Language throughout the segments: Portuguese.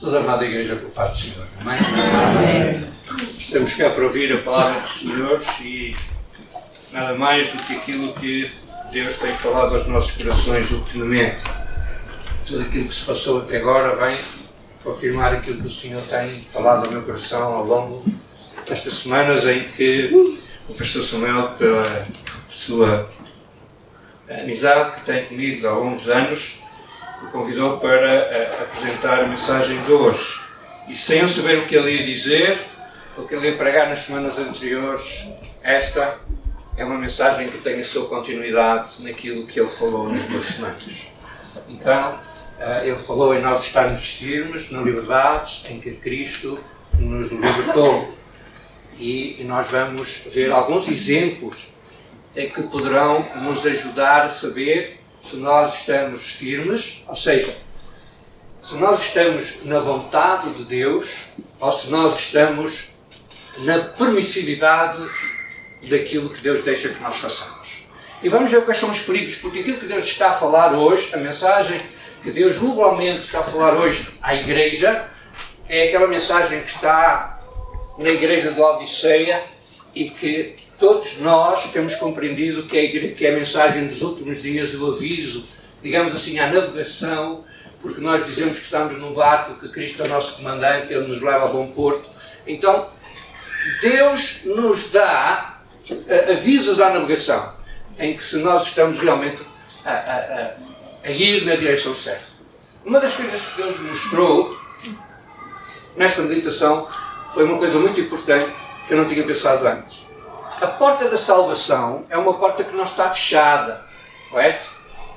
Toda a amada Igreja por paz do Senhor. Amém? Estamos cá para ouvir a palavra do Senhor e nada mais do que aquilo que Deus tem falado aos nossos corações ultimamente. Tudo aquilo que se passou até agora vem confirmar aquilo que o Senhor tem falado ao meu coração ao longo destas semanas em que o Pastor Samuel, pela sua amizade que tem comigo há longos anos, me convidou para uh, apresentar a mensagem de hoje. E sem eu saber o que ele ia dizer, o que ele ia pregar nas semanas anteriores, esta é uma mensagem que tem a sua continuidade naquilo que ele falou nas duas semanas. Então, uh, ele falou em nós estarmos firmes na liberdade em que Cristo nos libertou. E, nós vamos ver alguns exemplos em que poderão nos ajudar a saber se nós estamos firmes, ou seja, se nós estamos na vontade de Deus ou se nós estamos na permissividade daquilo que Deus deixa que nós façamos. E vamos ver quais são os perigos, porque aquilo que Deus está a falar hoje, a mensagem que Deus globalmente está a falar hoje à igreja, é aquela mensagem que está na igreja de Odisseia e que todos nós temos compreendido que que é a mensagem dos últimos dias, o aviso, digamos assim, à navegação, porque nós dizemos que estamos num barco, que Cristo é o nosso comandante, Ele nos leva a bom porto. Então, Deus nos dá uh, avisos à navegação, em que se nós estamos realmente a, a, a ir na direção certa. Uma das coisas que Deus mostrou nesta meditação foi uma coisa muito importante que eu não tinha pensado antes. A porta da salvação é uma porta que não está fechada, correto?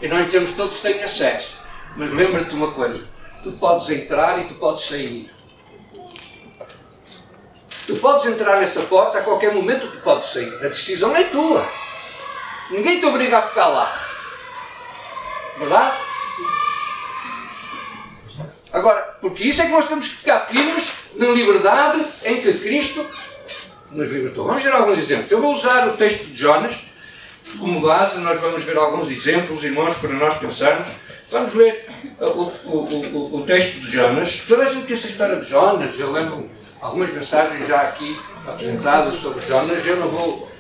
E nós dizemos todos têm acesso. Mas lembra-te uma coisa: tu podes entrar e tu podes sair. Tu podes entrar nessa porta a qualquer momento, tu podes sair. A decisão é tua. Ninguém te obriga a ficar lá. Verdade? Agora, porque isso é que nós temos que ficar firmes na liberdade em que Cristo nos libertou. Vamos ver alguns exemplos. Eu vou usar o texto de Jonas como base, nós vamos ver alguns exemplos, irmãos, para nós pensarmos. Vamos ler uh, o, o, o, o texto de Jonas. Toda a gente conhece a história de Jonas. Eu lembro algumas mensagens já aqui apresentadas sobre Jonas. Eu não vou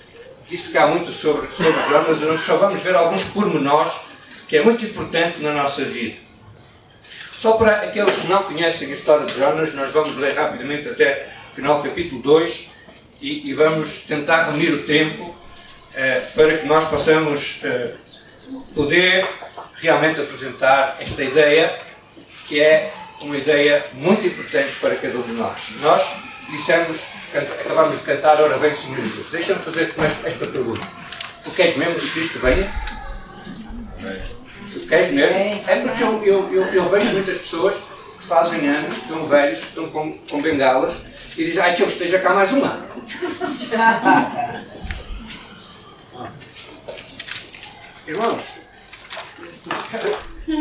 dissecar muito sobre, sobre Jonas, nós só vamos ver alguns pormenores que é muito importante na nossa vida. Só para aqueles que não conhecem a história de Jonas, nós vamos ler rapidamente até o final do capítulo 2 e, e vamos tentar reunir o tempo eh, para que nós possamos eh, poder realmente apresentar esta ideia, que é uma ideia muito importante para cada um de nós. Nós dissemos, acabamos de cantar, ora vem Senhor Jesus. Deixa-me fazer esta pergunta. Tu queres mesmo que Cristo venha? Tu queres mesmo? É porque eu, eu, eu, eu vejo muitas pessoas que fazem anos, que estão velhos, estão com, com bengalas e dizem, ai que eu esteja cá mais um ano. Irmãos,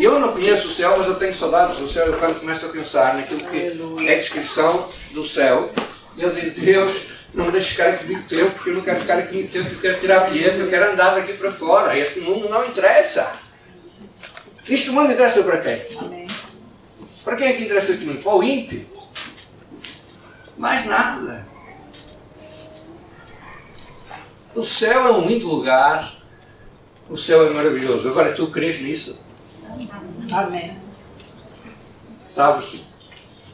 eu não conheço o céu, mas eu tenho saudades do céu. Eu quando começo a pensar naquilo que é a descrição do céu, eu digo, Deus, não me deixes ficar aqui muito tempo, porque eu não quero ficar aqui muito tempo, eu quero tirar bilhete, eu quero andar daqui para fora. Este mundo não interessa. Este mundo interessa para quem? Amém. Para quem é que interessa este mundo? Para o ímpio. Mais nada. O céu é um lindo lugar. O céu é maravilhoso. Agora, tu crês nisso? Amém. Sabes,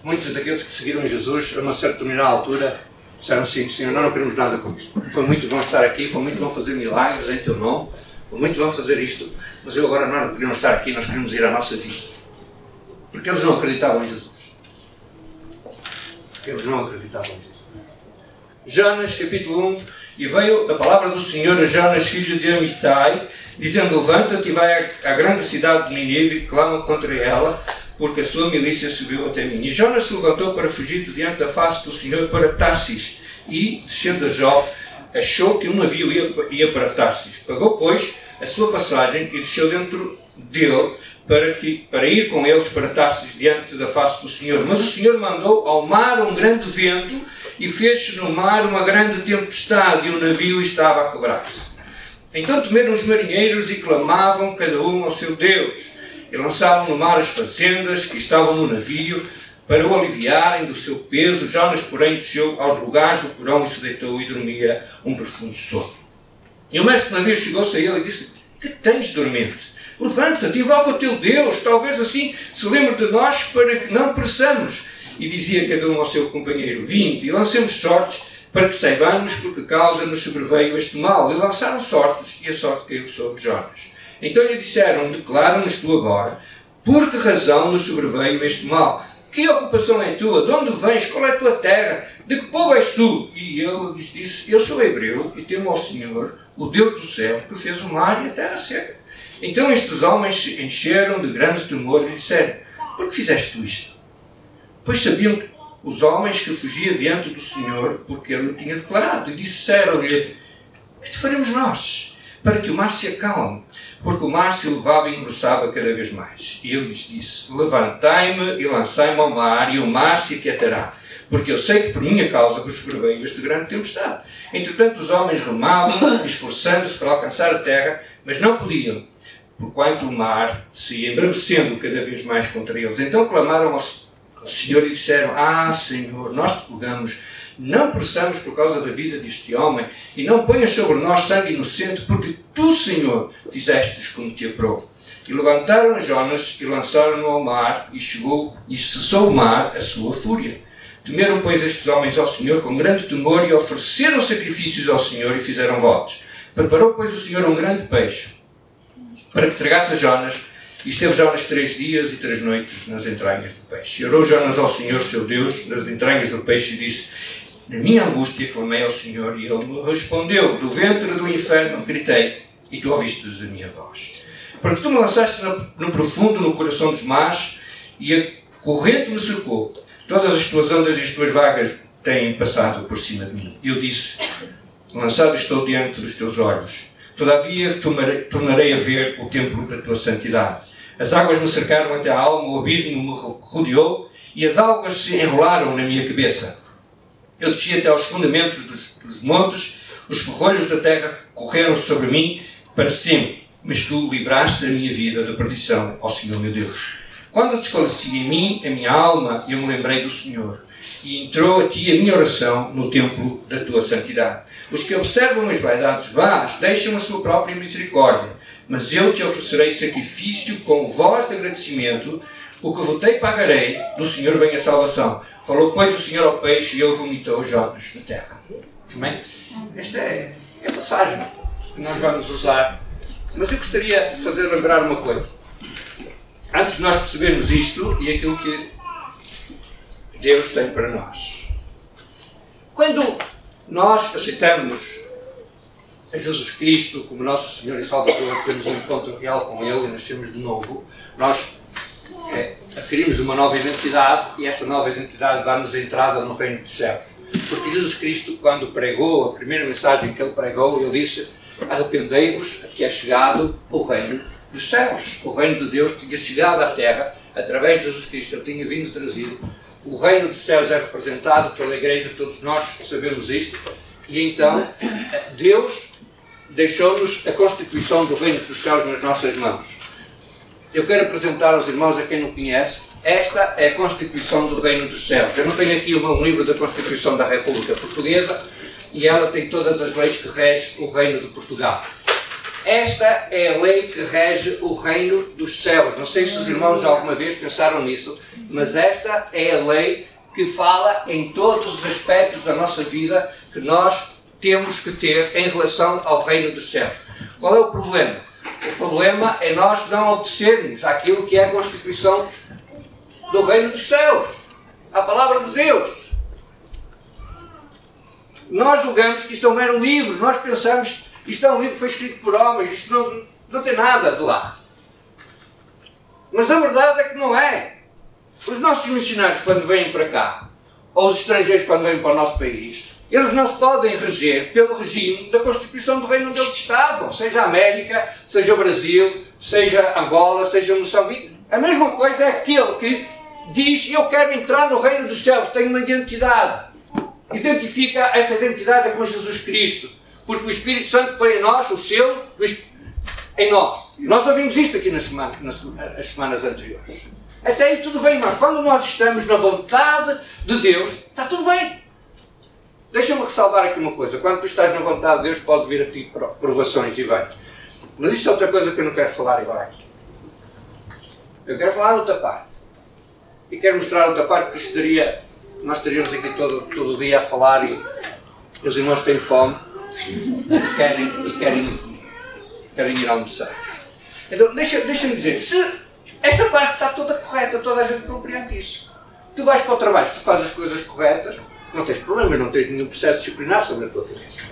muitos daqueles que seguiram Jesus, a uma certa determinada altura, disseram assim: Senhor, nós não queremos nada contigo. Foi muito bom estar aqui, foi muito bom fazer milagres em teu nome, foi muito bom fazer isto, mas eu agora nós não queremos estar aqui, nós queremos ir à nossa vida. Porque eles não acreditavam em Jesus. Eles não acreditavam Jesus. Jonas, capítulo 1. E veio a palavra do Senhor a Jonas, filho de Amitai, dizendo: Levanta-te e vai à, grande cidade de Nínive e clama contra ela, porque a sua milícia subiu até mim. E Jonas se levantou para fugir de diante da face do Senhor para Tarsis, e, descendo a Jó, achou que um navio ia, ia para Tarsis. Pagou, pois, a sua passagem e desceu dentro dele para, que, para ir com eles para Tarsis diante da face do Senhor. Mas o Senhor mandou ao mar um grande vento e fez no mar uma grande tempestade e o navio estava a quebrar-se. Então temeram os marinheiros e clamavam cada um ao seu Deus. E lançavam no mar as fazendas que estavam no navio, para o aliviarem do seu peso, Jonas, porém, desceu aos lugares do porão e se deitou e dormia um profundo sono. E o mestre, uma vez, chegou-se a ele e disse: Que tens dormente? Levanta-te, invoca o teu Deus, talvez assim se lembre de nós para que não pereçamos. E dizia cada um ao seu companheiro: Vinde e lancemos sortes para que saibamos por que causa nos sobreveio este mal. E lançaram sortes, e a sorte caiu sobre Jonas. Então lhe disseram: Declara-nos tu agora por que razão nos sobreveio este mal. Que ocupação é tua? De onde vens? Qual é a tua terra? De que povo és tu? E ele lhes disse: Eu sou hebreu e temo ao Senhor, o Deus do céu, que fez o mar e a terra seca. Então estes homens se encheram de grande temor e disseram: Por que fizeste isto? Pois sabiam os homens que fugia diante do Senhor, porque ele o tinha declarado, e disseram-lhe: Que te faremos nós? Para que o mar se acalme porque o mar se elevava e engrossava cada vez mais. E ele lhes disse: Levantai-me e lançai-me ao mar, e o mar se aquietará, porque eu sei que por minha causa vos sobreveio este grande tempestade. Entretanto, os homens remavam, esforçando-se para alcançar a terra, mas não podiam, porquanto o mar se ia embravecendo cada vez mais contra eles. Então clamaram ao Senhor e disseram: Ah, Senhor, nós te rogamos não peçamos por causa da vida deste homem, e não ponhas sobre nós sangue inocente, porque tu, Senhor, fizestes como te aprovo. E levantaram Jonas e lançaram-no ao mar, e chegou e cessou o mar a sua fúria. Temeram, pois, estes homens ao Senhor com grande temor e ofereceram sacrifícios ao Senhor e fizeram votos. Preparou, pois, o Senhor um grande peixe para que tragasse a Jonas, e esteve Jonas três dias e três noites nas entranhas do peixe. E orou Jonas ao Senhor, seu Deus, nas entranhas do peixe, e disse: na minha angústia clamei ao Senhor e Ele me respondeu: Do ventre do inferno gritei e tu ouvistes a minha voz. Porque tu me lançaste no, profundo, no coração dos mares e a corrente me cercou. Todas as tuas ondas e as tuas vagas têm passado por cima de mim. Eu disse: Lançado estou diante dos teus olhos. Todavia tornarei a ver o templo da tua santidade. As águas me cercaram até a alma, o abismo me rodeou e as algas se enrolaram na minha cabeça. Eu desci até aos fundamentos dos, dos montes, os ferrolhos da terra correram sobre mim para sempre. Mas tu livraste a minha vida da perdição, ó Senhor meu Deus. Quando desfaleci em mim, a minha alma, eu me lembrei do Senhor. E entrou a ti a minha oração no templo da tua santidade. Os que observam as vaidades vás deixam a sua própria misericórdia. Mas eu te oferecerei sacrifício com voz de agradecimento o que votei pagarei, do Senhor vem a salvação. Falou, pois, o Senhor ao peixe e ele vomitou os Jonas na terra. Amém? Esta é, é a passagem que nós vamos usar. Mas eu gostaria de fazer lembrar uma coisa. Antes de nós percebermos isto e aquilo que Deus tem para nós. Quando nós aceitamos a Jesus Cristo como nosso Senhor e Salvador, temos um encontro real com Ele e nascemos de novo, nós é, adquirimos uma nova identidade e essa nova identidade dá-nos entrada no reino dos céus. Porque Jesus Cristo, quando pregou, a primeira mensagem que ele pregou, ele disse: Arrependei-vos, que é chegado o reino dos céus. O reino de Deus tinha chegado à terra através de Jesus Cristo, ele tinha vindo trazido. O reino dos céus é representado pela igreja, todos nós sabemos isto, e então Deus deixou-nos a constituição do reino dos céus nas nossas mãos eu quero apresentar aos irmãos a quem não conhece, esta é a Constituição do Reino dos Céus. Eu não tenho aqui meu livro da Constituição da República Portuguesa e ela tem todas as leis que regem o Reino de Portugal. Esta é a lei que rege o Reino dos Céus. Não sei se os irmãos alguma vez pensaram nisso, mas esta é a lei que fala em todos os aspectos da nossa vida que nós temos que ter em relação ao Reino dos Céus. Qual é o problema? O problema é nós não obedecermos àquilo que é a Constituição do Reino dos Céus, a palavra de Deus. Nós julgamos que isto é um mero livro, nós pensamos isto é um livro que foi escrito por homens, isto não, não tem nada de lá. Mas a verdade é que não é. Os nossos missionários, quando vêm para cá, ou os estrangeiros, quando vêm para o nosso país, eles não se podem reger pelo regime da Constituição do reino onde eles estavam, seja a América, seja o Brasil, seja Angola, seja Moçambique. A mesma coisa é aquele que diz: Eu quero entrar no reino dos céus, tenho uma identidade. Identifica essa identidade com Jesus Cristo, porque o Espírito Santo põe em nós o selo em nós. Nós ouvimos isto aqui nas, nas semanas anteriores. Até aí tudo bem, mas quando nós estamos na vontade de Deus, está tudo bem. Deixa-me ressalvar aqui uma coisa. Quando tu estás na vontade de Deus, pode vir a ti provações e vem. Mas isto é outra coisa que eu não quero falar agora aqui. Eu quero falar outra parte. E quero mostrar outra parte, isto daria, nós estaríamos aqui todo, todo o dia a falar e os irmãos têm fome e querem, e querem, querem ir almoçar. Então, deixa-me deixa dizer, se esta parte está toda correta, toda a gente compreende isso. Tu vais para o trabalho, se tu fazes as coisas corretas, não tens problema, não tens nenhum processo disciplinar sobre a tua cabeça.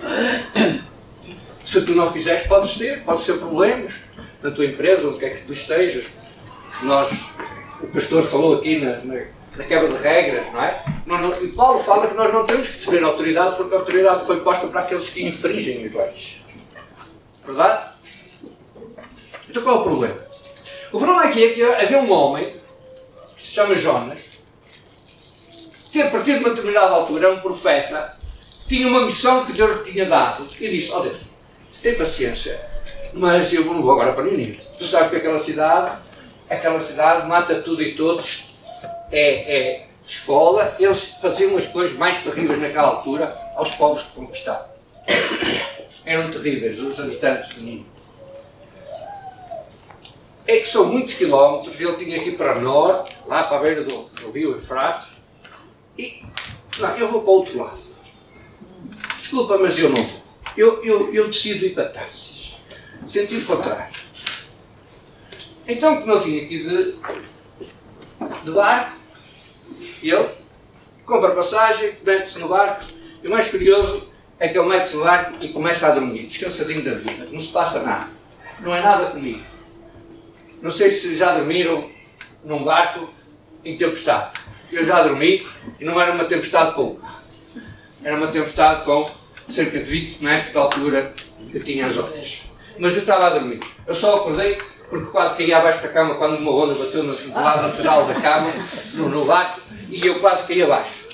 Se tu não fizeres, podes ter, podes ter problemas na tua empresa, onde quer que tu estejas. Nós, o pastor falou aqui na, na, na quebra de regras, não é? Não, não, e Paulo fala que nós não temos que ter autoridade porque a autoridade foi posta para aqueles que infringem as leis. Verdade? Então qual é o problema? O problema aqui é que havia um homem que se chama Jonas que a partir de uma determinada altura, um profeta, tinha uma missão que Deus lhe tinha dado e disse: oh Deus, tem paciência, mas eu vou agora para Nínive. Tu sabes que aquela cidade, aquela cidade mata tudo e todos, é, é esfola. Eles faziam as coisas mais terríveis naquela altura aos povos que conquistavam. Eram terríveis os habitantes de Nínive. É que são muitos quilómetros, ele tinha ir para norte, lá para a beira do, do rio Eufrates, e, não, eu vou para o outro lado. Desculpa, mas eu não vou. Eu, eu, eu decido ir para Tarsis. Sentido contrário. Então, como ele tinha ir de, de barco, ele compra passagem, mete-se no barco, e o mais curioso é que ele mete-se no barco e começa a dormir, descansadinho da vida. Não se passa nada. Não é nada comigo. Não sei se já dormiram num barco em tempestade. Eu já dormi e não era uma tempestade pouca. Era uma tempestade com cerca de 20 metros de altura que tinha as ondas. Mas eu estava a dormir. Eu só acordei porque quase caía abaixo da cama quando uma onda bateu no lado lateral da cama, no, no barco, e eu quase caí abaixo.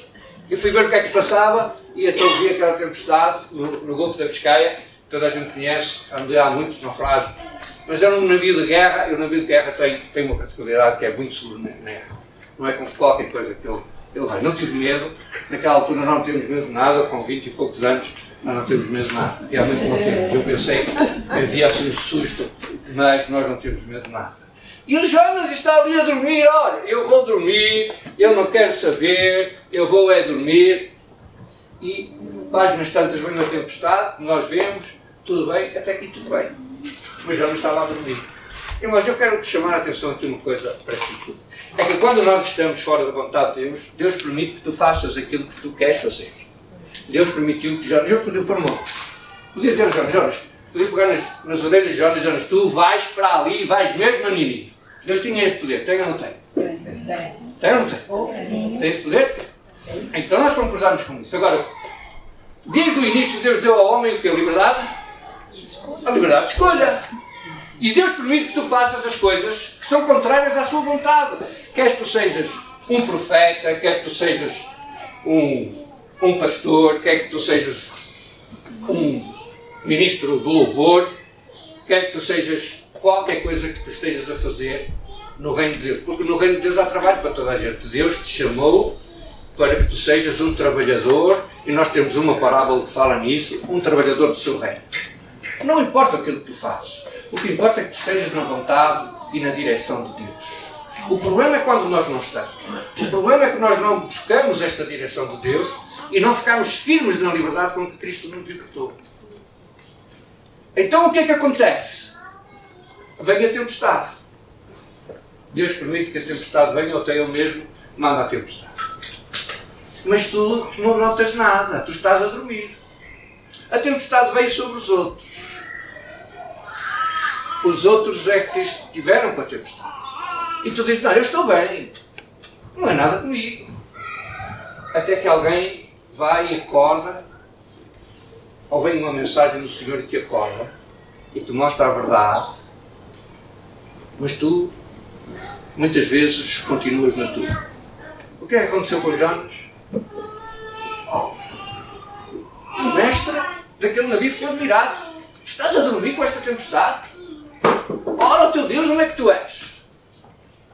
Eu fui ver o que é que se passava e então vi aquela tempestade no, no Golfo da Biscaia, que toda a gente conhece, onde há muitos naufrágios. Mas era um navio de guerra e o navio de guerra tem, tem uma particularidade que é muito seguro na guerra não é com qualquer coisa que ele, ele vai. Não tive medo, naquela altura não temos medo de nada, com 20 e poucos anos nós não temos medo de nada, realmente não temos. Eu pensei que havia assim um susto, mas nós não temos medo de nada. E o Jonas está ali a dormir, olha, eu vou dormir, eu não quero saber, eu vou é dormir. E páginas tantas vem uma tempestade, nós vemos, tudo bem, até aqui tudo bem. Mas Jonas estava a dormir. Mas eu quero chamar a atenção aqui uma coisa para ti. É que quando nós estamos fora da vontade de Deus, Deus permite que tu faças aquilo que tu queres fazer. Deus permitiu que Jonas, eu podia pôr mão. Podia dizer a Jonas, Jonas, podia pegar nas, nas orelhas de Jonas, Jonas, tu vais para ali e vais mesmo a Ninive. Deus tinha este poder, tem ou não tem? Tem ou não tem? Tem esse poder? Então nós concordamos com isso. Agora, desde o início Deus deu ao homem o que? A liberdade? A liberdade de escolha. E Deus permite que tu faças as coisas que são contrárias à sua vontade. Quer que tu sejas um profeta, quer que tu sejas um, um pastor, quer que tu sejas um ministro do louvor, quer que tu sejas qualquer coisa que tu estejas a fazer no reino de Deus. Porque no reino de Deus há trabalho para toda a gente. Deus te chamou para que tu sejas um trabalhador, e nós temos uma parábola que fala nisso, um trabalhador do seu reino. Não importa aquilo que tu fazes. O que importa é que tu estejas na vontade e na direção de Deus. O problema é quando nós não estamos. O problema é que nós não buscamos esta direção de Deus e não ficamos firmes na liberdade com que Cristo nos libertou. Então o que é que acontece? Vem a tempestade. Deus permite que a tempestade venha ou até Ele mesmo manda a tempestade. Mas tu não notas nada, tu estás a dormir. A tempestade veio sobre os outros os outros é que estiveram com a tempestade. E tu dizes, não, eu estou bem, não é nada comigo. Até que alguém vai e acorda, ou vem uma mensagem do Senhor e te acorda, e te mostra a verdade, mas tu, muitas vezes, continuas na tua. O que é que aconteceu com Jonas? Oh, o mestre daquele navio ficou admirado. Estás a dormir com esta tempestade? Ora, o teu Deus, onde é que tu és?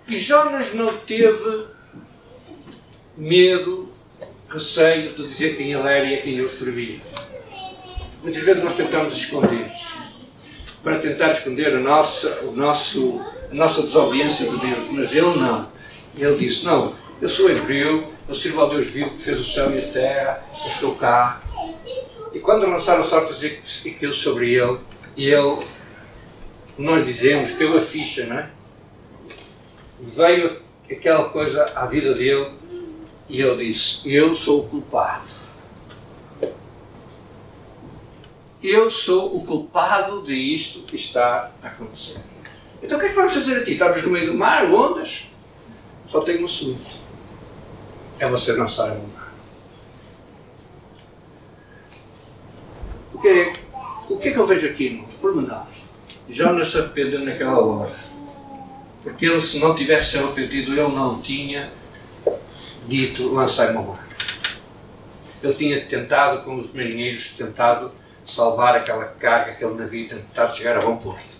E Jonas não teve medo, receio de dizer quem ele era e a quem ele servia. Muitas vezes nós tentamos esconder para tentar esconder a nossa, o nosso, a nossa desobediência de Deus, mas ele não. Ele disse: Não, eu sou hebreu, eu sirvo ao Deus vivo que fez o céu e a terra, eu estou cá. E quando lançaram sortes e aquilo sobre ele, e ele, nós dizemos, que a ficha, não é? Veio aquela coisa à vida dele e ele disse: Eu sou o culpado. Eu sou o culpado de isto que está a acontecer. Então o que é que vamos fazer aqui? Estamos no meio do mar, ondas? Só tem um assunto. É você não sair no mar. O que, é, o que é que eu vejo aqui, irmãos? Pormenor. Jonas se arrependeu naquela hora. Porque ele, se não tivesse se arrependido, ele não tinha dito lançar-me ao mar. Ele tinha tentado, com os marinheiros, tentado salvar aquela carga, aquele navio, tentar chegar a bom porto.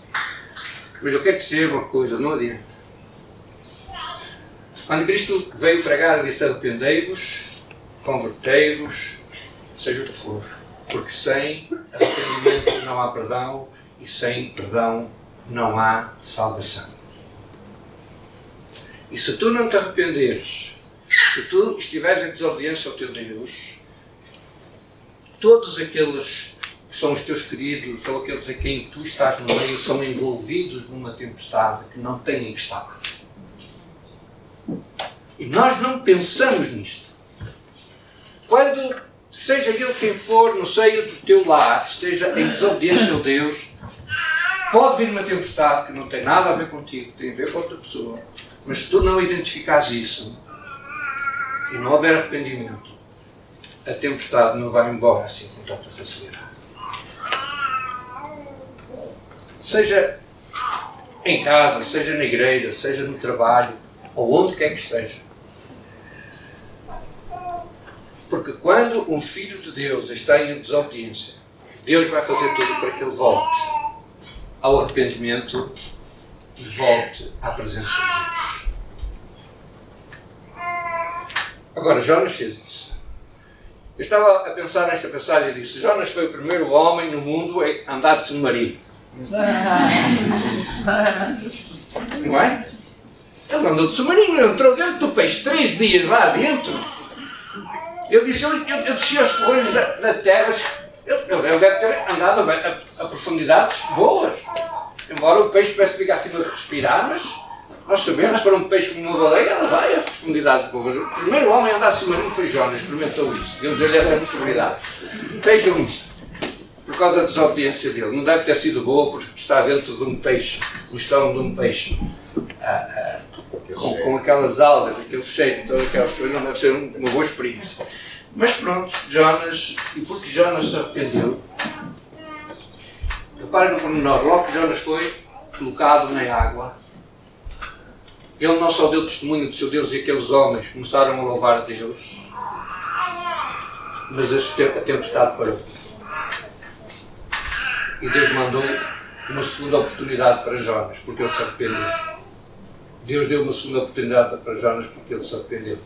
Mas eu quero dizer uma coisa, não adianta. Quando Cristo veio pregar, disse: arrependei-vos, convertei-vos, seja o que for. Porque sem arrependimento não há perdão e sem perdão não há salvação. E se tu não te arrependeres, se tu estiveres em desobediência ao teu Deus, todos aqueles que são os teus queridos ou aqueles a quem tu estás no meio são envolvidos numa tempestade que não têm que estar. E nós não pensamos nisto. Quando, seja ele quem for, no seio do teu lar, esteja em desobediência ao Deus, pode vir uma tempestade que não tem nada a ver contigo, tem a ver com outra pessoa. Mas se tu não identificares isso e não houver arrependimento, a tempestade não vai embora assim com tanta facilidade seja em casa, seja na igreja, seja no trabalho, ou onde quer que esteja. Porque quando um filho de Deus está em desobediência, Deus vai fazer tudo para que ele volte ao arrependimento e volte à presença de Deus. Agora, Jonas fez isso. Eu estava a pensar nesta passagem e disse: Jonas foi o primeiro homem no mundo a andar de submarino. Não é? Ele andou de submarino, entrou dentro do peixe três dias lá dentro. Ele disse: Eu, eu, eu desci aos forros da, da terra. Ele, ele, deve ter andado a, a, a, profundidades boas. Embora o peixe parece ficar acima de respirar, mas nós sabemos, se for um peixe como uma baleia, ela vai a profundidades boas. O primeiro homem a andar submarino foi Jonas, experimentou isso. Deus deu-lhe essa possibilidade. Vejam isto por causa da desobediência dele. Não deve ter sido boa porque está dentro de um peixe, no estão de um peixe. Ah, ah, com, com, aquelas algas, aquele cheiro, todas aquelas coisas, não deve ser uma boa experiência. Mas pronto, Jonas, e porque Jonas se arrependeu, reparem no pormenor, logo que Jonas foi colocado na água, ele não só deu testemunho do seu Deus e aqueles homens começaram a louvar Deus, mas a tempestade parou. E Deus mandou uma segunda oportunidade para Jonas, porque ele se arrependeu. Deus deu uma segunda oportunidade para Jonas porque ele se arrependeu.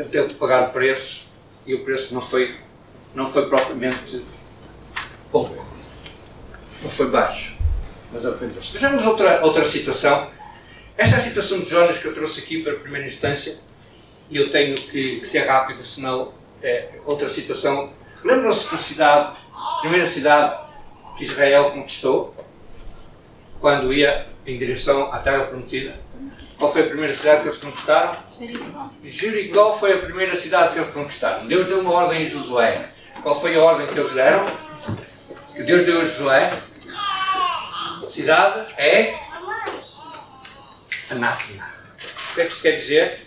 Ele teve de pagar preço e o preço não foi, não foi propriamente pouco. Não foi baixo. Mas arrependeu-se. Vejamos outra, outra situação. Esta é a situação de Jonas que eu trouxe aqui para a primeira instância e eu tenho que, que ser rápido, senão é outra situação. Lembram-se da cidade primeira cidade que Israel conquistou, quando ia em direção à Terra Prometida. Qual foi a primeira cidade que eles conquistaram? Jericó. Jericó foi a primeira cidade que eles conquistaram. Deus deu uma ordem a Josué. Qual foi a ordem que eles deram? Que Deus deu a Josué? A cidade é anátema. O que é que isto quer dizer?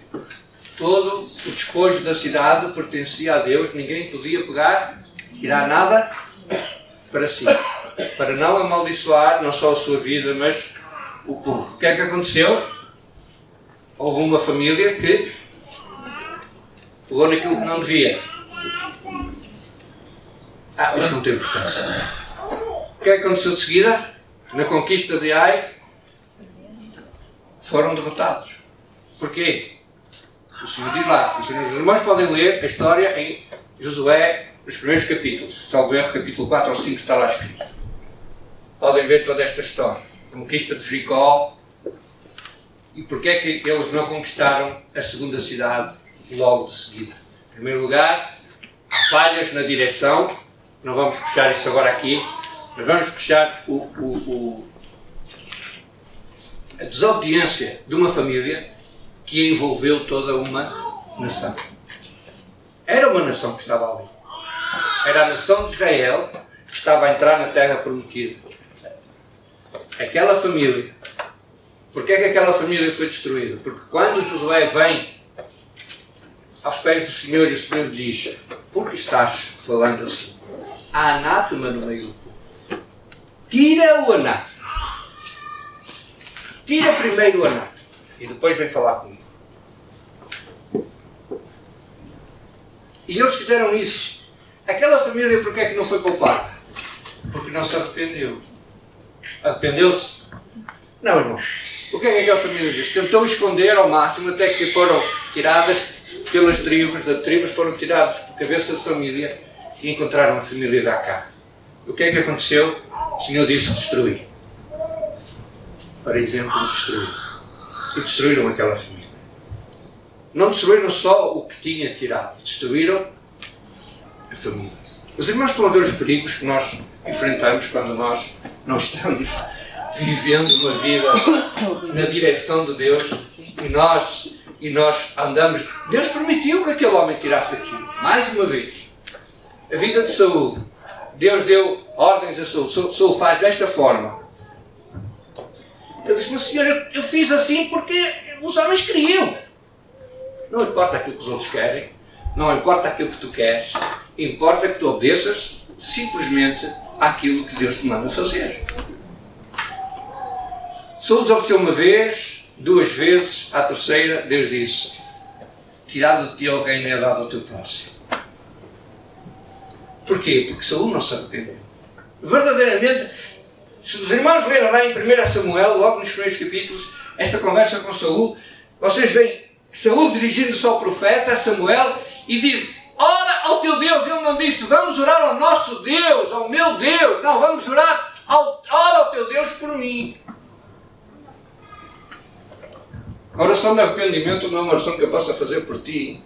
Todo o despojo da cidade pertencia a Deus, ninguém podia pegar, tirar nada para si, para não amaldiçoar não só a sua vida, mas o povo. O que é que aconteceu? Houve uma família que pegou naquilo que não devia. Ah, isso não tem importância. O que é que aconteceu de seguida? Na conquista de Ai, foram derrotados. Porquê? O Senhor diz lá, os irmãos podem ler a história em Josué, os primeiros capítulos, salvo erro, capítulo 4 ou 5 está lá escrito. Podem ver toda esta história. Conquista de Jericó e porque é que eles não conquistaram a segunda cidade logo de seguida. Em primeiro lugar, há falhas na direção, não vamos puxar isso agora aqui, mas vamos puxar o, o, o, a desobediência de uma família que envolveu toda uma nação. Era uma nação que estava ali. Era a nação de Israel que estava a entrar na terra prometida. Aquela família. Porquê é que aquela família foi destruída? Porque quando Josué vem aos pés do Senhor e o Senhor diz: Por que estás falando assim? Há anátema no meio do povo. Tira o anátema. Tira primeiro o anátema. E depois vem falar comigo. E eles fizeram isso. Aquela família, porquê é que não foi poupada? Porque não se arrependeu. Arrependeu-se? Não, irmão. O que é que aquela família fez? Tentou esconder ao máximo até que foram tiradas pelas tribos, das tribos foram tirados por cabeça de família e encontraram a família de Acá. O que é que aconteceu? O Senhor disse destruir. Para exemplo, destruir. E destruíram aquela família. Não destruíram só o que tinha tirado, destruíram a família. Os irmãos estão a ver os perigos que nós enfrentamos quando nós não estamos vivendo uma vida na direção de Deus e nós e nós andamos. Deus permitiu que aquele homem tirasse aquilo. Mais uma vez. A vida de Saúl. Deus deu ordens a Saúl. Saúl faz desta forma. Ele diz: Mas Senhor, eu, eu fiz assim porque os homens queriam. Não importa aquilo que os outros querem, não importa aquilo que tu queres, importa que tu obedeças simplesmente àquilo que Deus te manda fazer. Saúl desobedeceu uma vez, duas vezes, à terceira, Deus disse: Tirado de ti o reino é dado ao teu próximo. Porquê? Porque Saúl não se arrependeu. Verdadeiramente, se os irmãos lerem lá em 1 Samuel, logo nos primeiros capítulos, esta conversa com Saúl, vocês veem Saúl dirigindo-se ao profeta Samuel e diz: Ora ao teu Deus. Ele não disse: Vamos orar ao nosso Deus, ao meu Deus. Não, vamos orar ao, ora ao teu Deus por mim. A oração de arrependimento não é uma oração que eu possa fazer por ti,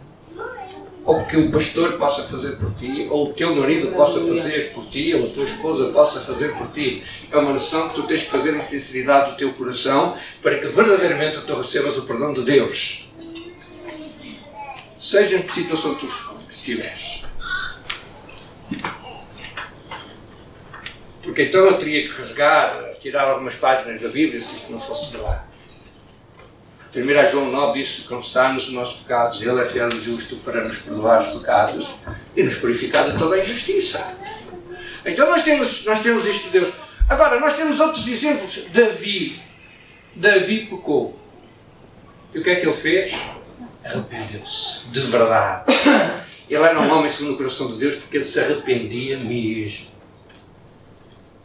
ou que o pastor possa fazer por ti, ou o teu marido possa fazer por ti, ou a tua esposa possa fazer por ti. É uma oração que tu tens que fazer em sinceridade do teu coração para que verdadeiramente tu recebas o perdão de Deus seja em que situação tu estiveres. Porque então eu teria que rasgar, tirar algumas páginas da Bíblia se isto não fosse de lá. 1 João 9 diz: confessarmos os nossos pecados, Ele é fiel e justo para nos perdoar os pecados e nos purificar de toda a injustiça. Então nós temos, nós temos isto de Deus. Agora, nós temos outros exemplos. Davi. Davi pecou. E o que é que ele fez? Arrependeu-se de verdade. Ele era um homem segundo o coração de Deus porque ele se arrependia mesmo.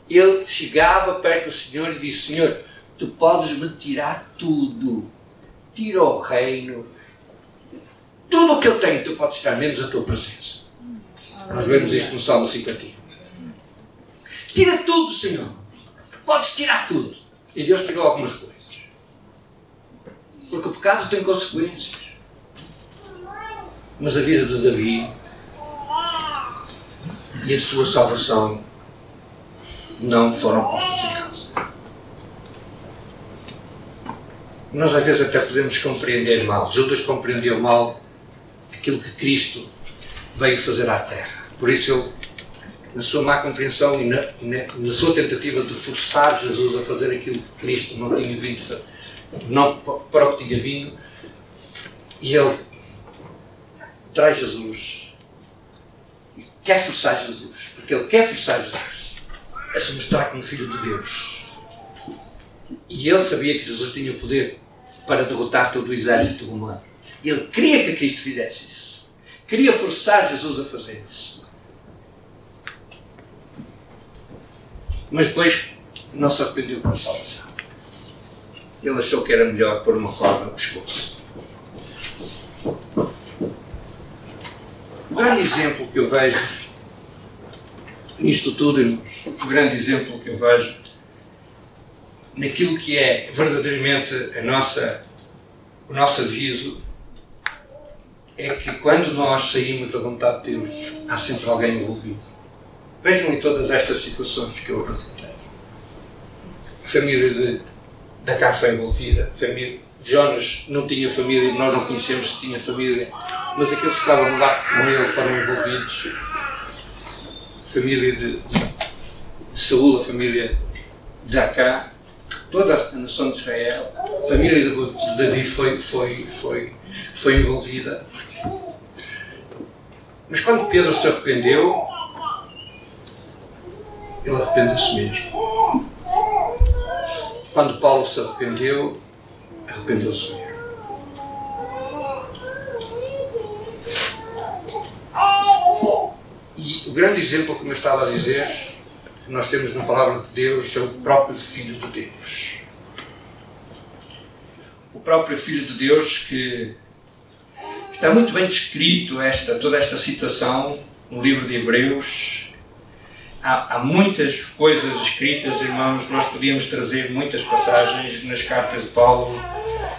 Ele chegava perto do Senhor e disse: Senhor, tu podes me tirar tudo. Tira o reino. Tudo o que eu tenho, tu podes tirar, menos a tua presença. Nós vemos isto no Salmo 51. Tira tudo, Senhor. Podes tirar tudo. E Deus tirou algumas coisas. Porque o pecado tem consequências. Mas a vida de Davi e a sua salvação não foram postas em causa. Nós às vezes até podemos compreender mal. Judas compreendeu mal aquilo que Cristo veio fazer à Terra. Por isso ele, na sua má compreensão e na, na, na sua tentativa de forçar Jesus a fazer aquilo que Cristo não tinha vindo, não para o que tinha vindo, e ele traz Jesus e quer forçar Jesus, porque ele quer forçar Jesus a se mostrar como Filho de Deus. E ele sabia que Jesus tinha o poder para derrotar todo o exército romano. Ele queria que Cristo fizesse isso. Queria forçar Jesus a fazer isso. Mas depois não se arrependeu para a salvação. ele achou que era melhor pôr uma corda no pescoço. O grande exemplo que eu vejo nisto tudo, irmãos, o grande exemplo que eu vejo naquilo que é verdadeiramente a nossa, o nosso aviso é que quando nós saímos da vontade de Deus, há sempre alguém envolvido. Vejam em todas estas situações que eu apresentei. A família de, da Cá foi envolvida, a família Jonas não tinha família, nós não conhecemos se tinha família, mas aqueles que estavam lá com ele foram envolvidos. Família de, de, de Saúl, a família de Acá, toda a nação de Israel, a família de Davi foi, foi, foi, foi envolvida. Mas quando Pedro se arrependeu, ele arrependeu-se mesmo. Quando Paulo se arrependeu, arrependeu-se mesmo. E o grande exemplo, como eu estava a dizer, que nós temos na palavra de Deus é o próprio Filho de Deus. O próprio Filho de Deus que está muito bem descrito esta, toda esta situação no livro de Hebreus. Há, há, muitas coisas escritas, irmãos, nós podíamos trazer muitas passagens nas cartas de Paulo,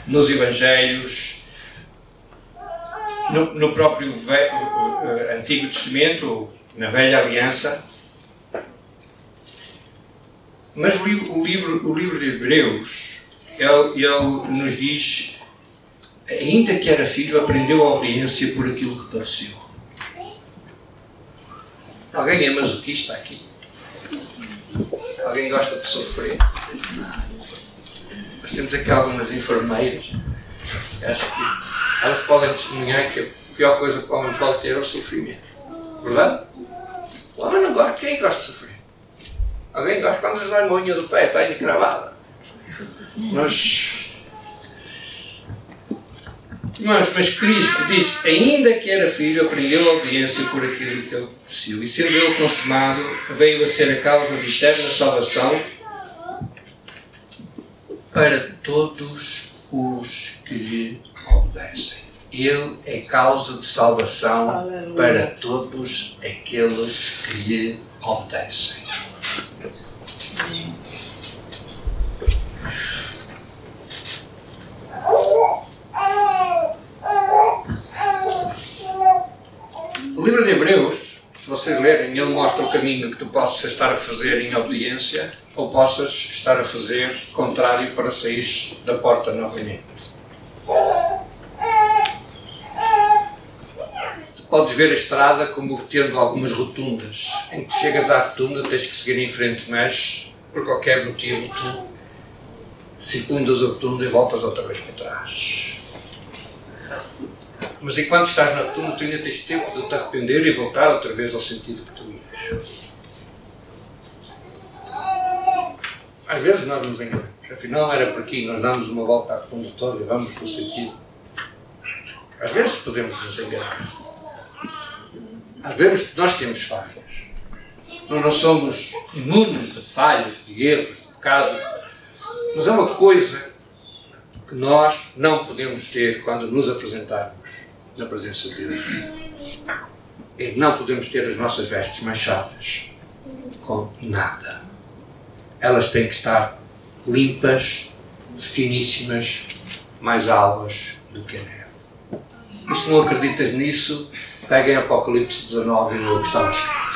nos Evangelhos, no, no próprio uh, Antigo Testamento, na Velha Aliança. Mas o livro, o livro, o livro de Hebreus, ele, ele nos diz, ainda que era filho, aprendeu a audiência por aquilo que padeceu. Alguém é masoquista aqui? Alguém gosta de sofrer? Nós temos aqui algumas enfermeiras. Acho que elas podem testemunhar que a pior coisa que o homem pode ter é o sofrimento. Verdade? O homem não gosta. Quem gosta de sofrer? Alguém gosta quando nos dá a unha do pé, está encravada. Mas, mas Cristo disse, ainda que era filho, aprendeu a obediência por aquilo que ele mereceu. E sendo ele consumado, veio a ser a causa de eterna salvação para todos os que lhe obedecem. Ele é causa de salvação Aleluia. para todos aqueles que lhe obedecem. O livro de Hebreus, se vocês lerem, ele mostra o caminho que tu possas estar a fazer em obediência ou possas estar a fazer contrário para sair da porta novamente. Tu podes ver a estrada como tendo algumas rotundas. Em que chegas à rotunda tens que seguir em frente, mas por qualquer motivo tu circundas a rotunda e voltas outra vez para trás. Mas enquanto estás na rotunda, tu ainda tens tempo de te arrepender e voltar outra vez ao sentido que tu ias. Às vezes nós nos enganamos. Afinal, era por aqui. Nós damos uma volta à rotunda toda e vamos no sentido. Às vezes podemos nos enganar. Às vezes nós temos falhas. Nós não somos imunes de falhas, de erros, de pecado. Mas é uma coisa que nós não podemos ter quando nos apresentarmos na presença de Deus. E não podemos ter as nossas vestes manchadas com nada. Elas têm que estar limpas, finíssimas, mais alvas do que a neve. E se não acreditas nisso, peguem Apocalipse 19 e o que está escrito.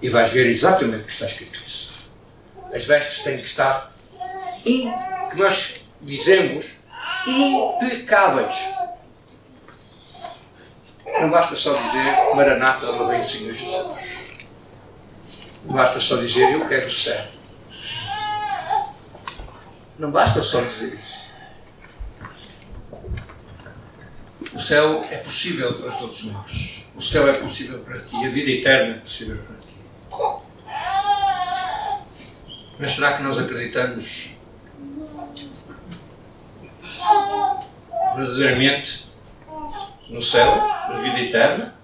E vais ver exatamente o que está escrito isso. As vestes têm que estar in, que nós dizemos, impecáveis. Não basta só dizer Maranata, ela vem Senhor Jesus. Não basta só dizer eu quero o céu. Não basta só dizer isso. O céu é possível para todos nós. O céu é possível para ti. A vida eterna é possível para ti. Mas será que nós acreditamos verdadeiramente no céu, na vida eterna?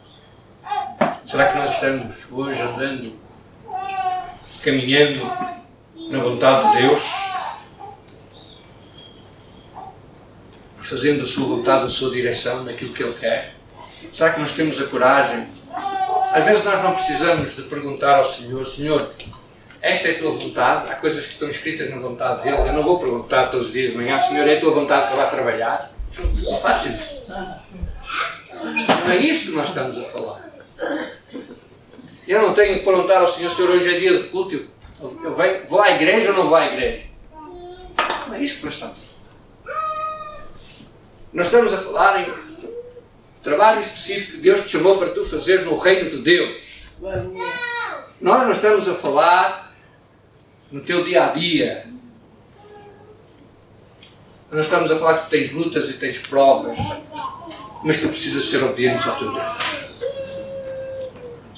Será que nós estamos hoje andando, caminhando na vontade de Deus, fazendo a sua vontade, a sua direção, naquilo que Ele quer? Será que nós temos a coragem? Às vezes nós não precisamos de perguntar ao Senhor, Senhor, esta é a tua vontade? Há coisas que estão escritas na vontade dele. Eu não vou perguntar todos os dias de manhã, Senhor, é a tua vontade que eu vá trabalhar? Não faz sentido. Não é isso que nós estamos a falar. Eu não tenho que perguntar ao Senhor, Senhor, hoje é dia de culto, eu venho, vou à igreja ou não vou à igreja? Não é isso que nós estamos a falar. Nós estamos a falar em trabalho específico que Deus te chamou para tu fazeres no reino de Deus. Nós não estamos a falar no teu dia a dia. Nós estamos a falar que tu tens lutas e tens provas, mas que precisas ser obediente ao teu Deus.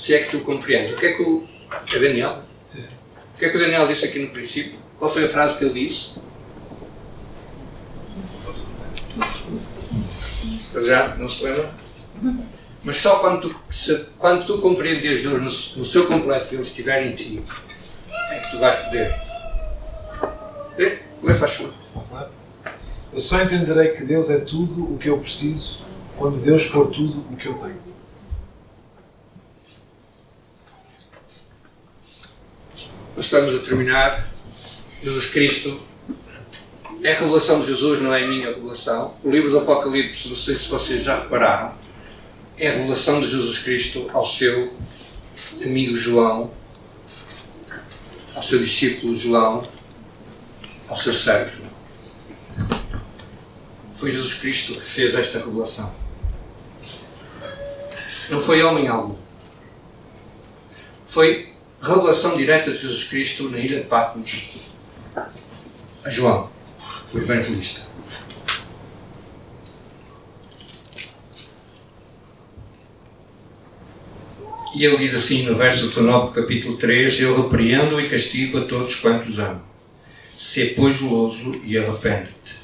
Se é que tu compreendes. O que é que o. É Daniel? Sim. O que é que o Daniel disse aqui no princípio? Qual foi a frase que ele disse? Já? Não se lembra? Mas só quando tu, se, quando tu compreendes Deus no, no seu completo e Ele estiver em ti, é que tu vais poder. Como é que faz favor? Eu só entenderei que Deus é tudo o que eu preciso quando Deus for tudo o que eu tenho. Estamos a terminar. Jesus Cristo é a revelação de Jesus, não é a minha revelação. O livro do Apocalipse, não sei se vocês já repararam, é a revelação de Jesus Cristo ao seu amigo João, ao seu discípulo João, ao seu servo João. Foi Jesus Cristo que fez esta revelação. Não foi homem algum. Foi revelação direta de Jesus Cristo na ilha de Patmos a João, o evangelista. E ele diz assim no verso 19 do capítulo 3: Eu repreendo e castigo a todos quantos amo. Sê, pois, guloso e arrepende-te.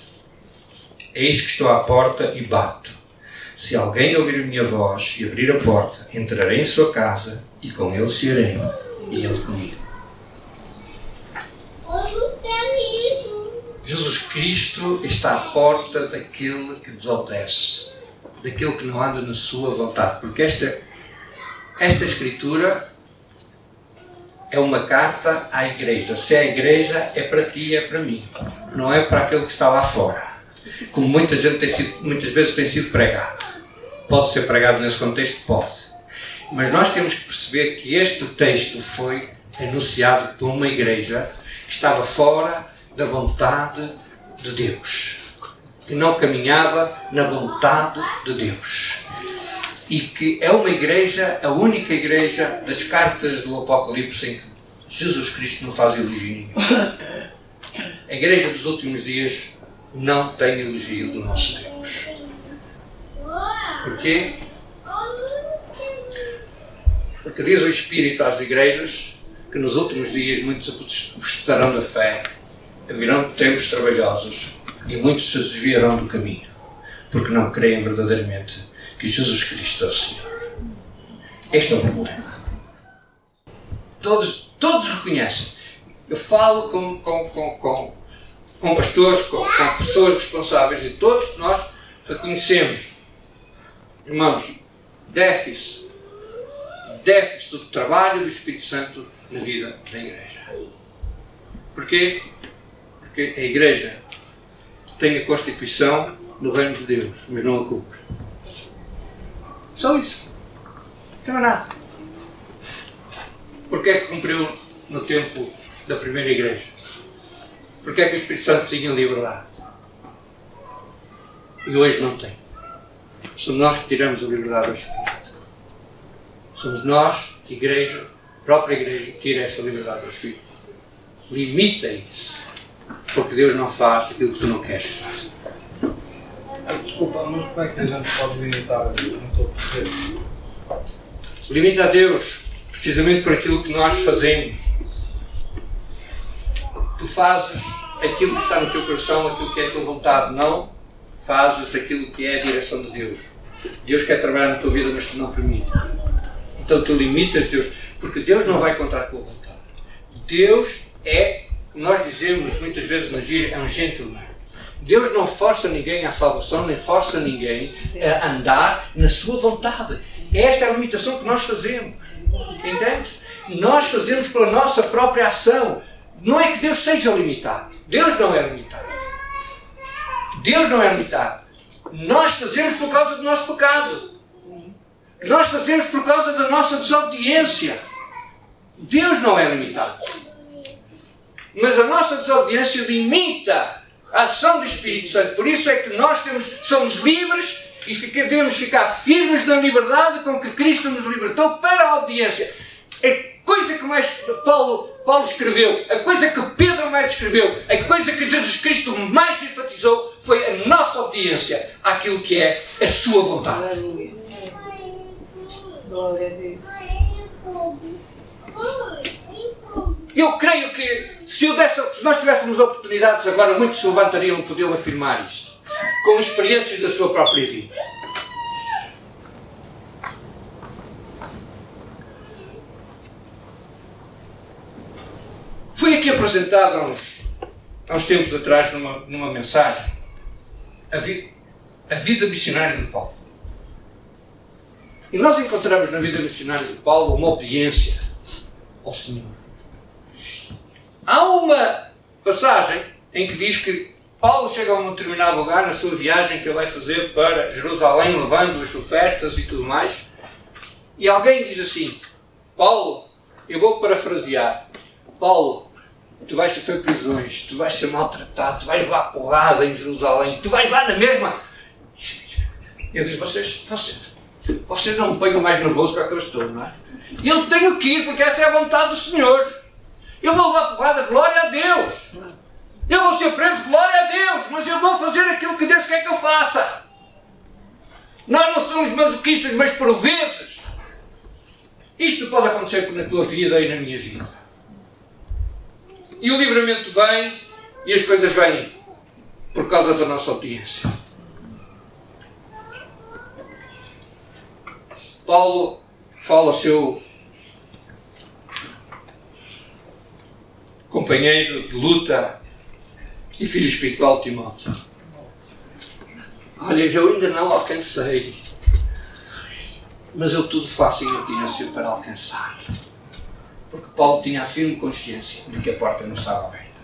Eis que estou à porta e bato. Se alguém ouvir a minha voz e abrir a porta, entrarei em sua casa e com ele serei e ele comigo. Jesus Cristo está à porta daquele que desobedece, daquele que não anda na sua vontade, porque esta esta escritura é uma carta à igreja. Se é a igreja, é para ti é para mim. Não é para aquele que está lá fora. Como muita gente tem sido, muitas vezes tem sido pregado. Pode ser pregado nesse contexto? Pode. Mas nós temos que perceber que este texto foi anunciado por uma igreja que estava fora da vontade de Deus. Que não caminhava na vontade de Deus e que é uma igreja, a única igreja das cartas do Apocalipse em que Jesus Cristo não faz elogio nenhum. A igreja dos últimos dias não tem elogio do nosso Deus. Porquê? Porque diz o Espírito às igrejas que nos últimos dias muitos estarão da fé, virão tempos trabalhosos e muitos se desviarão do caminho, porque não creem verdadeiramente que Jesus Cristo é o Senhor. Este é o problema. Todos, todos reconhecem. Eu falo com, com, com, com, com pastores, com, com pessoas responsáveis e todos nós reconhecemos, irmãos, déficit, déficit do trabalho do Espírito Santo na vida da Igreja. Porquê? Porque a Igreja tem a Constituição no reino de Deus, mas não a cumpre. Só isso. Não tem mais nada. Porquê é que cumpriu no tempo da primeira igreja? Porquê é que o Espírito Santo tinha liberdade? E hoje não tem. Somos nós que tiramos a liberdade ao Espírito. Somos nós, igreja, própria igreja, que tira essa liberdade ao Espírito. Limita isso. Porque Deus não faz aquilo que tu não queres que faça. Desculpa, mas como é que a gente pode limitar a Deus? Não estou a perceber. Limita a Deus precisamente por aquilo que nós fazemos. Tu fazes aquilo que está no teu coração, aquilo que é a tua vontade, não fazes aquilo que é a direção de Deus. Deus quer trabalhar na tua vida, mas tu não permites. Então tu limitas Deus, porque Deus não vai contra a tua vontade. Deus é nós dizemos muitas vezes na gíria, é um gentleman. Deus não força ninguém à salvação, nem força ninguém a andar na sua vontade. Esta é a limitação que nós fazemos. Entendes? Nós fazemos pela nossa própria ação. Não é que Deus seja limitado. Deus não é limitado. Deus não é limitado. Nós fazemos por causa do nosso pecado. Nós fazemos por causa da nossa desobediência. Deus não é limitado. Mas a nossa desobediência limita a ação do Espírito Santo. Por isso é que nós temos, somos livres e devemos ficar firmes na liberdade com que Cristo nos libertou para a obediência. A coisa que mais Paulo, Paulo escreveu, a coisa que Pedro mais escreveu, a coisa que Jesus Cristo mais enfatizou foi a nossa obediência àquilo que é a sua vontade. Glória a Deus. Eu creio que se, desse, se nós tivéssemos oportunidades agora, muitos se levantariam e podiam afirmar isto, com experiências da sua própria vida. Foi aqui apresentado há uns, há uns tempos atrás numa, numa mensagem a, vi, a vida missionária de Paulo. E nós encontramos na vida missionária de Paulo uma obediência ao Senhor. Há uma passagem em que diz que Paulo chega a um determinado lugar na sua viagem que ele vai fazer para Jerusalém, levando as ofertas e tudo mais. E alguém diz assim: Paulo, eu vou parafrasear. Paulo, tu vais sofrer prisões, tu vais ser maltratado, tu vais lá porrada em Jerusalém, tu vais lá na mesma. Ele diz: vocês, vocês, vocês não me ponham mais nervoso que, é que eu estou, não é? Eu tenho que ir porque essa é a vontade do Senhor. Eu vou levar porrada, glória a Deus. Eu vou ser preso, glória a Deus, mas eu vou fazer aquilo que Deus quer que eu faça. Nós não somos masoquistas, mas por vezes isto pode acontecer na tua vida e na minha vida. E o livramento vem e as coisas vêm por causa da nossa obediência. Paulo fala ao seu companheiro de luta e filho espiritual Timóteo. Olha, eu ainda não alcancei, mas eu tudo faço em obediência para alcançar. Porque Paulo tinha a firme consciência de que a porta não estava aberta.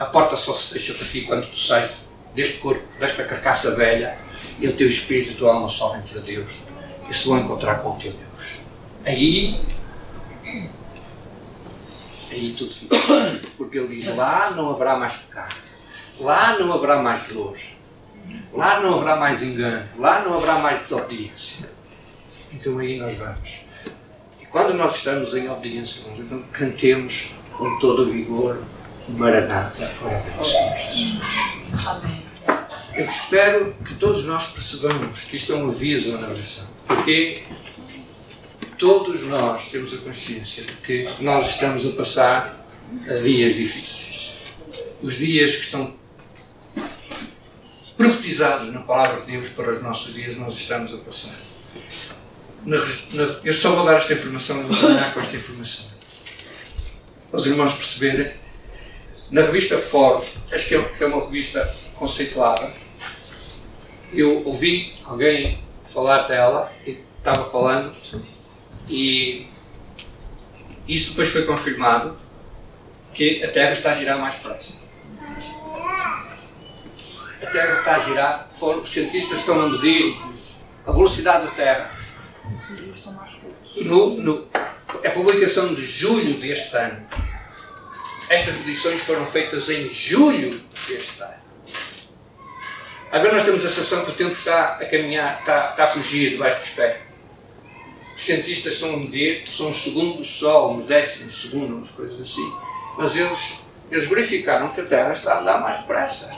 A porta só se fecha para ti quando tu sais deste corpo, desta carcaça velha, e o teu espírito e a tua alma só para Deus e se vão encontrar com o teu Deus. Aí aí tudo fica. Porque ele diz: lá não haverá mais pecado, lá não haverá mais dor, lá não haverá mais engano, lá não haverá mais desobediência. Então aí nós vamos. E quando nós estamos em obediência, nós então cantemos com todo o vigor: Maranata, ora Jesus. Eu espero que todos nós percebamos que isto é um aviso na oração. Porque todos nós temos a consciência de que nós estamos a passar a dias difíceis. Os dias que estão profetizados na palavra de Deus para os nossos dias, nós estamos a passar. Na, na, eu só vou dar esta informação, vou terminar com esta informação. Para os irmãos perceberem, na revista Foros, acho que é, que é uma revista conceituada, eu ouvi alguém falar dela e estava falando e isso depois foi confirmado que a Terra está a girar mais depressa. A Terra está a girar, os cientistas estão a medir a velocidade da Terra. No, no, a publicação de julho deste ano, estas medições foram feitas em julho deste ano. Às vezes nós temos a sensação que o tempo está a caminhar, está, está a fugir debaixo do espelho os cientistas estão a medir, são os segundos do Sol, uns décimos de segundo, umas coisas assim. Mas eles, eles verificaram que a Terra está a andar mais depressa.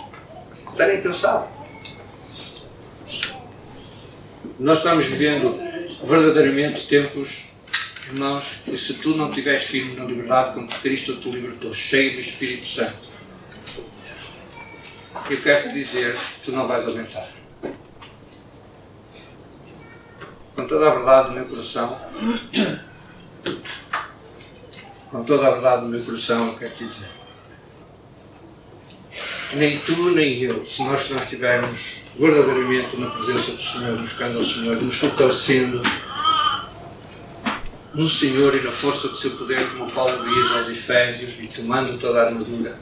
Terem pensado. Nós estamos vivendo verdadeiramente tempos, irmãos, que se tu não estiveres firme na liberdade com que Cristo te libertou, cheio do Espírito Santo, eu quero te dizer tu não vais aumentar. com toda a verdade do meu coração, com toda a verdade do meu coração, eu quero dizer. Nem tu, nem eu, se nós não estivermos verdadeiramente na presença do Senhor, buscando ao Senhor, nos fortalecendo no Senhor e na força do seu poder, como Paulo diz aos Efésios, e tomando toda a armadura,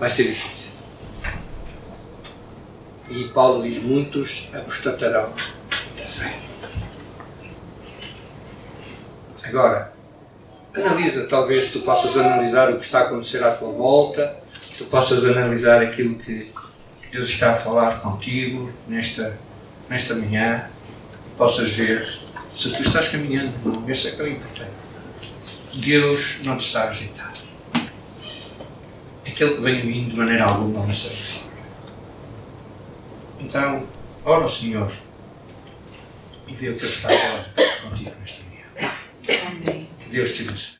vai ser difícil. E Paulo diz: muitos apostatarão da fé. Agora, analisa, talvez tu possas analisar o que está a acontecer à tua volta, tu possas analisar aquilo que Deus está a falar contigo nesta, nesta manhã, possas ver se tu estás caminhando, não, esse é que é o importante. Deus não te está a agitar. Aquele que vem a mim de maneira alguma de fora. Então, ora Senhor e vê o que Ele está a falar contigo nesta manhã. Amém. Que Deus te abençoe.